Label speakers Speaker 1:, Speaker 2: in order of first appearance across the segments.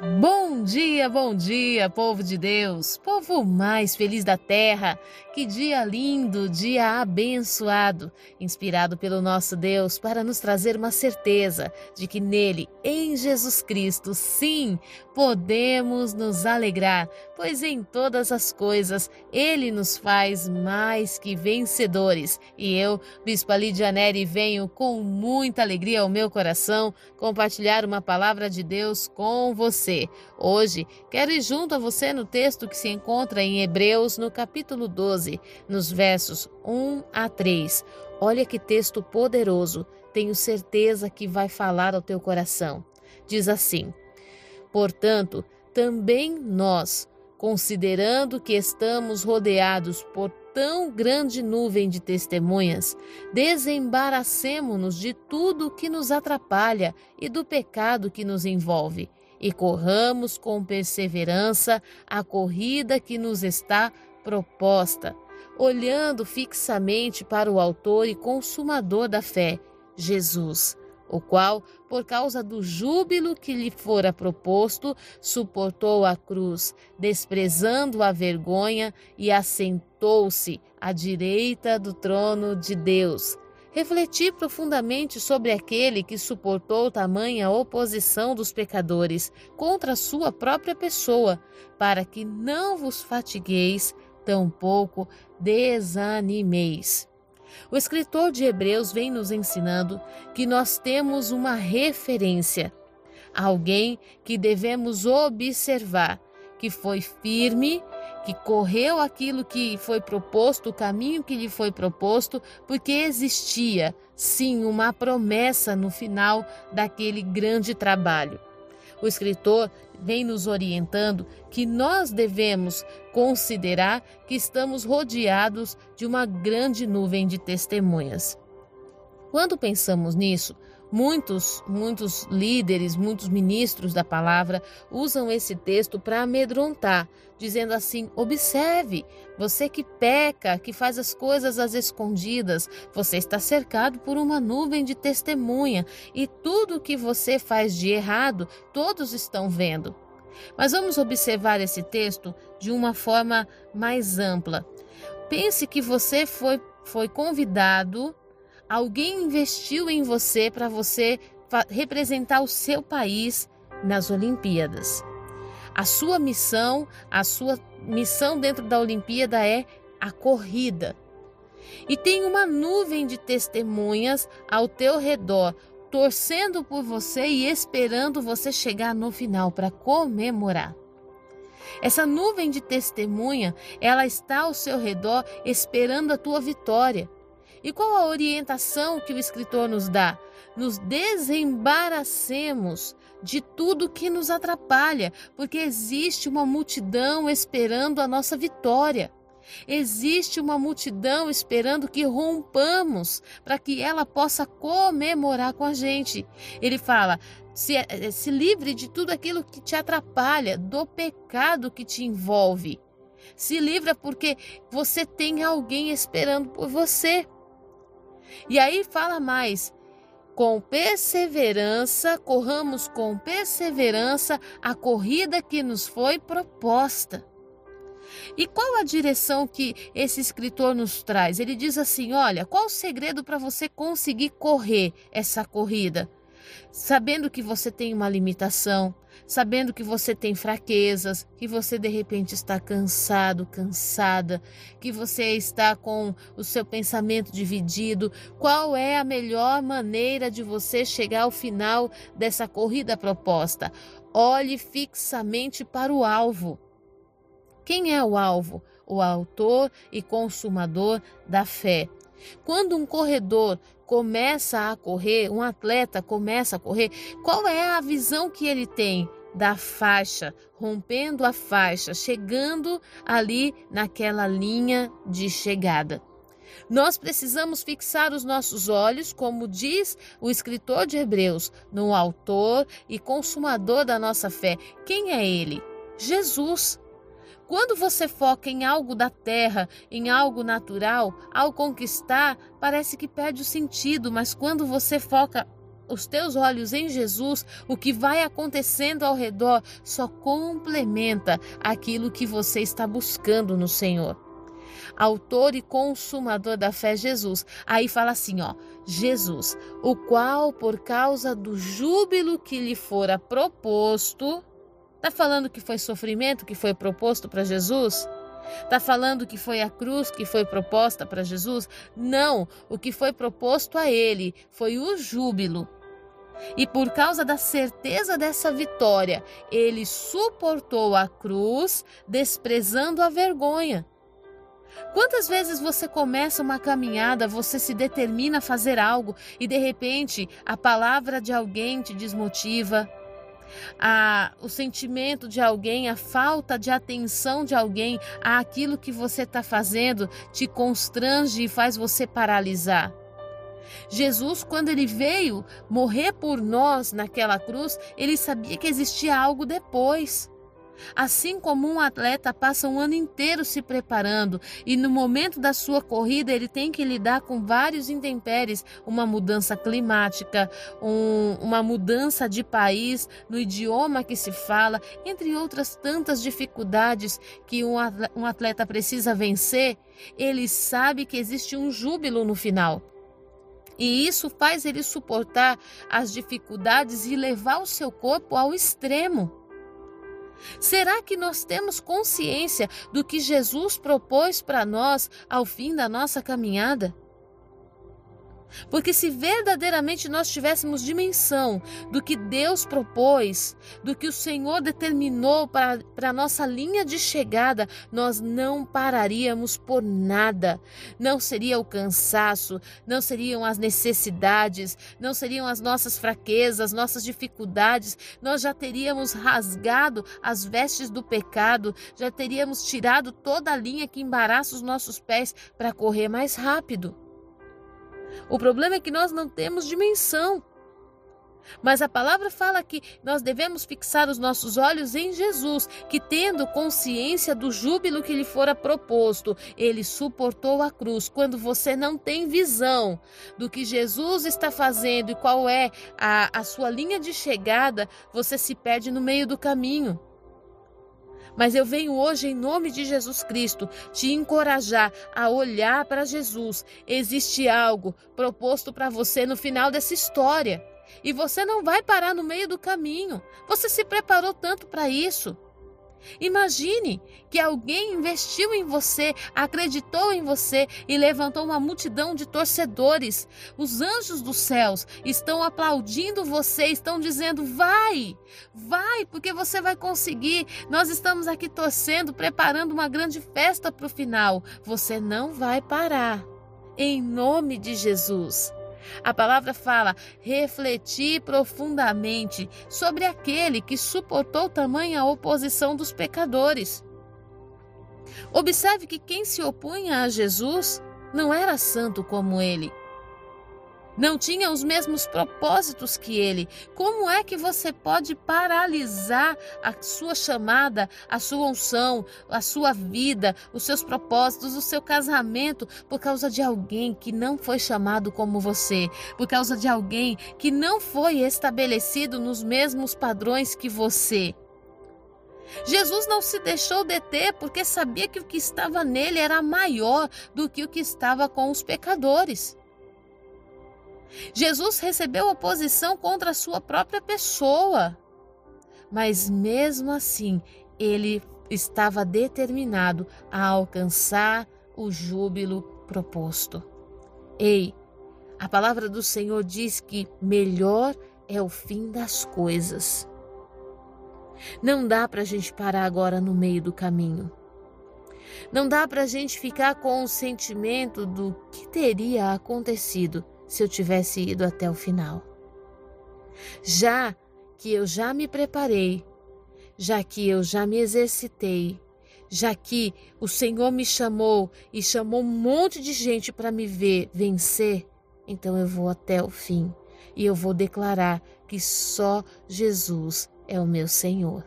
Speaker 1: Bom dia, bom dia, povo de Deus, povo mais feliz da terra. Que dia lindo, dia abençoado, inspirado pelo nosso Deus para nos trazer uma certeza de que nele, em Jesus Cristo, sim, podemos nos alegrar, pois em todas as coisas ele nos faz mais que vencedores. E eu, Bispo Lídia Neri, venho com muita alegria ao meu coração compartilhar uma palavra de Deus com você. Hoje, quero ir junto a você no texto que se encontra em Hebreus, no capítulo 12, nos versos 1 a 3. Olha que texto poderoso, tenho certeza que vai falar ao teu coração. Diz assim: Portanto, também nós, considerando que estamos rodeados por tão grande nuvem de testemunhas, desembaracemo-nos de tudo que nos atrapalha e do pecado que nos envolve e corramos com perseverança a corrida que nos está proposta, olhando fixamente para o Autor e Consumador da fé, Jesus, o qual, por causa do júbilo que lhe fora proposto, suportou a cruz, desprezando a vergonha e assentou-se à direita do trono de Deus. Refleti profundamente sobre aquele que suportou tamanha oposição dos pecadores contra a sua própria pessoa, para que não vos fatigueis, tampouco desanimeis. O escritor de Hebreus vem nos ensinando que nós temos uma referência, alguém que devemos observar, que foi firme que correu aquilo que foi proposto, o caminho que lhe foi proposto, porque existia, sim, uma promessa no final daquele grande trabalho. O escritor vem nos orientando que nós devemos considerar que estamos rodeados de uma grande nuvem de testemunhas. Quando pensamos nisso, Muitos, muitos líderes, muitos ministros da palavra usam esse texto para amedrontar, dizendo assim: observe, você que peca, que faz as coisas às escondidas, você está cercado por uma nuvem de testemunha e tudo que você faz de errado, todos estão vendo. Mas vamos observar esse texto de uma forma mais ampla. Pense que você foi, foi convidado Alguém investiu em você para você representar o seu país nas Olimpíadas. A sua missão, a sua missão dentro da Olimpíada é a corrida. E tem uma nuvem de testemunhas ao teu redor, torcendo por você e esperando você chegar no final para comemorar. Essa nuvem de testemunha, ela está ao seu redor esperando a tua vitória. E qual a orientação que o escritor nos dá? Nos desembaracemos de tudo que nos atrapalha, porque existe uma multidão esperando a nossa vitória. Existe uma multidão esperando que rompamos para que ela possa comemorar com a gente. Ele fala: se, eh, se livre de tudo aquilo que te atrapalha, do pecado que te envolve. Se livra porque você tem alguém esperando por você. E aí fala mais: com perseverança, corramos com perseverança a corrida que nos foi proposta. E qual a direção que esse escritor nos traz? Ele diz assim: olha, qual o segredo para você conseguir correr essa corrida? Sabendo que você tem uma limitação, sabendo que você tem fraquezas, que você de repente está cansado, cansada, que você está com o seu pensamento dividido, qual é a melhor maneira de você chegar ao final dessa corrida proposta? Olhe fixamente para o alvo. Quem é o alvo? O autor e consumador da fé. Quando um corredor começa a correr, um atleta começa a correr, qual é a visão que ele tem? Da faixa, rompendo a faixa, chegando ali naquela linha de chegada. Nós precisamos fixar os nossos olhos, como diz o escritor de Hebreus, no autor e consumador da nossa fé. Quem é ele? Jesus. Quando você foca em algo da terra, em algo natural, ao conquistar, parece que perde o sentido, mas quando você foca os teus olhos em Jesus, o que vai acontecendo ao redor só complementa aquilo que você está buscando no Senhor. Autor e consumador da fé, Jesus. Aí fala assim, ó: Jesus, o qual por causa do júbilo que lhe fora proposto, tá falando que foi sofrimento que foi proposto para Jesus? Está falando que foi a cruz que foi proposta para Jesus? Não, o que foi proposto a ele foi o júbilo. E por causa da certeza dessa vitória, ele suportou a cruz, desprezando a vergonha. Quantas vezes você começa uma caminhada, você se determina a fazer algo e de repente a palavra de alguém te desmotiva, a, o sentimento de alguém, a falta de atenção de alguém àquilo que você está fazendo te constrange e faz você paralisar. Jesus, quando ele veio morrer por nós naquela cruz, ele sabia que existia algo depois. Assim como um atleta passa um ano inteiro se preparando e no momento da sua corrida ele tem que lidar com vários intempéries, uma mudança climática, um, uma mudança de país, no idioma que se fala, entre outras tantas dificuldades que um atleta precisa vencer, ele sabe que existe um júbilo no final. E isso faz ele suportar as dificuldades e levar o seu corpo ao extremo. Será que nós temos consciência do que Jesus propôs para nós ao fim da nossa caminhada? Porque se verdadeiramente nós tivéssemos dimensão do que Deus propôs, do que o Senhor determinou para a nossa linha de chegada, nós não pararíamos por nada. Não seria o cansaço, não seriam as necessidades, não seriam as nossas fraquezas, nossas dificuldades. Nós já teríamos rasgado as vestes do pecado, já teríamos tirado toda a linha que embaraça os nossos pés para correr mais rápido. O problema é que nós não temos dimensão. Mas a palavra fala que nós devemos fixar os nossos olhos em Jesus, que tendo consciência do júbilo que lhe fora proposto, ele suportou a cruz. Quando você não tem visão do que Jesus está fazendo e qual é a, a sua linha de chegada, você se perde no meio do caminho. Mas eu venho hoje, em nome de Jesus Cristo, te encorajar a olhar para Jesus. Existe algo proposto para você no final dessa história. E você não vai parar no meio do caminho. Você se preparou tanto para isso. Imagine que alguém investiu em você, acreditou em você e levantou uma multidão de torcedores. Os anjos dos céus estão aplaudindo você, estão dizendo: vai, vai, porque você vai conseguir. Nós estamos aqui torcendo, preparando uma grande festa para o final. Você não vai parar. Em nome de Jesus. A palavra fala: refletir profundamente sobre aquele que suportou tamanha oposição dos pecadores. Observe que quem se opunha a Jesus não era santo como ele não tinha os mesmos propósitos que ele. Como é que você pode paralisar a sua chamada, a sua unção, a sua vida, os seus propósitos, o seu casamento por causa de alguém que não foi chamado como você, por causa de alguém que não foi estabelecido nos mesmos padrões que você? Jesus não se deixou deter porque sabia que o que estava nele era maior do que o que estava com os pecadores. Jesus recebeu oposição contra a sua própria pessoa. Mas mesmo assim, ele estava determinado a alcançar o júbilo proposto. Ei, a palavra do Senhor diz que melhor é o fim das coisas. Não dá para a gente parar agora no meio do caminho. Não dá para a gente ficar com o sentimento do que teria acontecido se eu tivesse ido até o final. Já que eu já me preparei, já que eu já me exercitei, já que o Senhor me chamou e chamou um monte de gente para me ver vencer, então eu vou até o fim e eu vou declarar que só Jesus é o meu Senhor.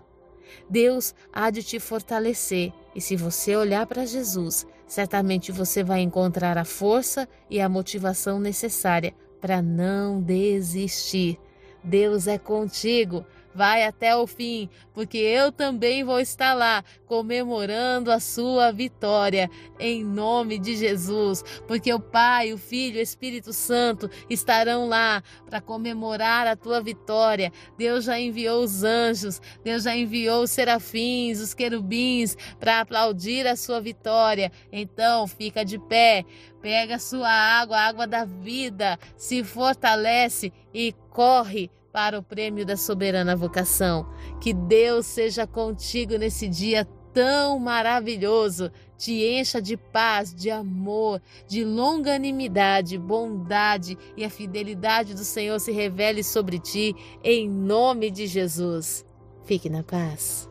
Speaker 1: Deus há de te fortalecer e se você olhar para Jesus, certamente você vai encontrar a força e a motivação necessária para não desistir. Deus é contigo vai até o fim, porque eu também vou estar lá comemorando a sua vitória em nome de Jesus, porque o Pai, o Filho, o Espírito Santo estarão lá para comemorar a tua vitória. Deus já enviou os anjos, Deus já enviou os serafins, os querubins para aplaudir a sua vitória. Então, fica de pé, pega a sua água, a água da vida, se fortalece e corre para o prêmio da soberana vocação. Que Deus seja contigo nesse dia tão maravilhoso, te encha de paz, de amor, de longanimidade, bondade e a fidelidade do Senhor se revele sobre ti, em nome de Jesus. Fique na paz.